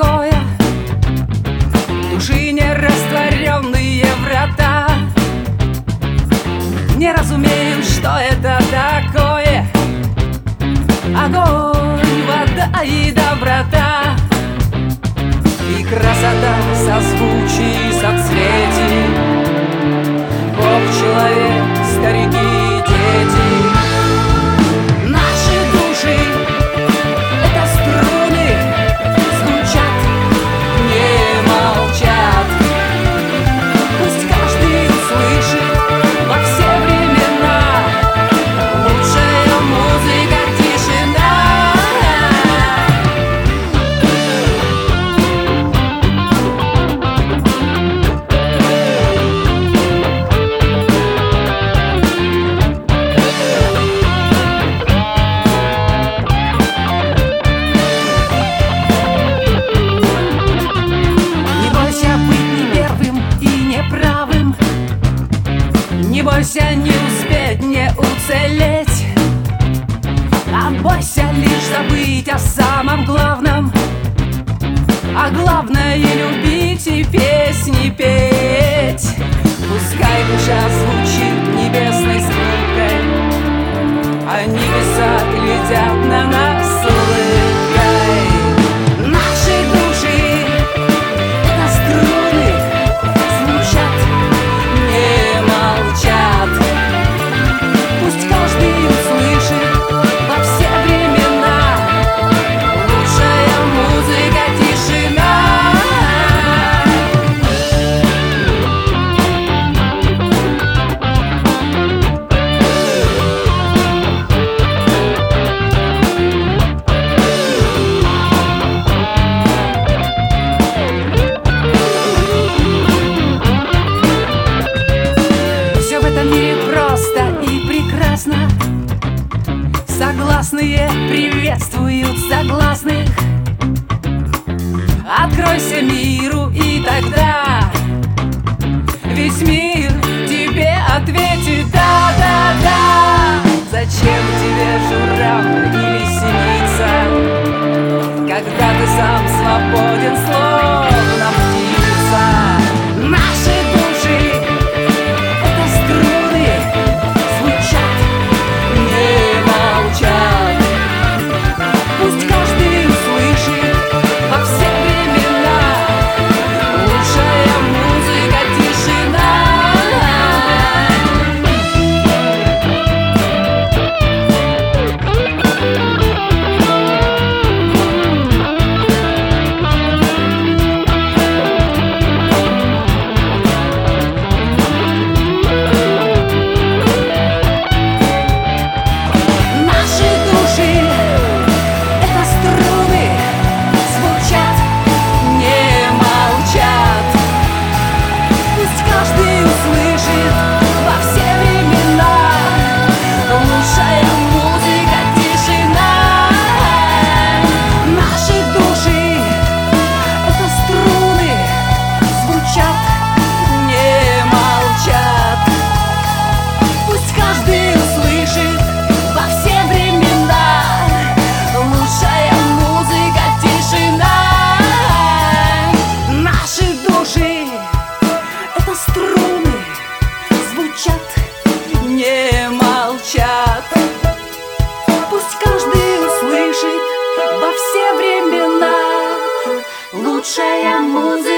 покоя Души нерастворенные врата. Не разумеем, что это такое. Огонь, вода и доброта. И красота созвучий соцветий Не бойся не успеть, не уцелеть. А бойся лишь забыть о самом главном. А главное любить и песни петь. Пускай душа звучит небесной скрипкой А небеса глядят Согласные приветствуют согласных. Откройся миру и тогда Весь мир тебе ответит. Да-да-да Зачем тебе журавль или синица Когда ты сам свободен, словно услышит во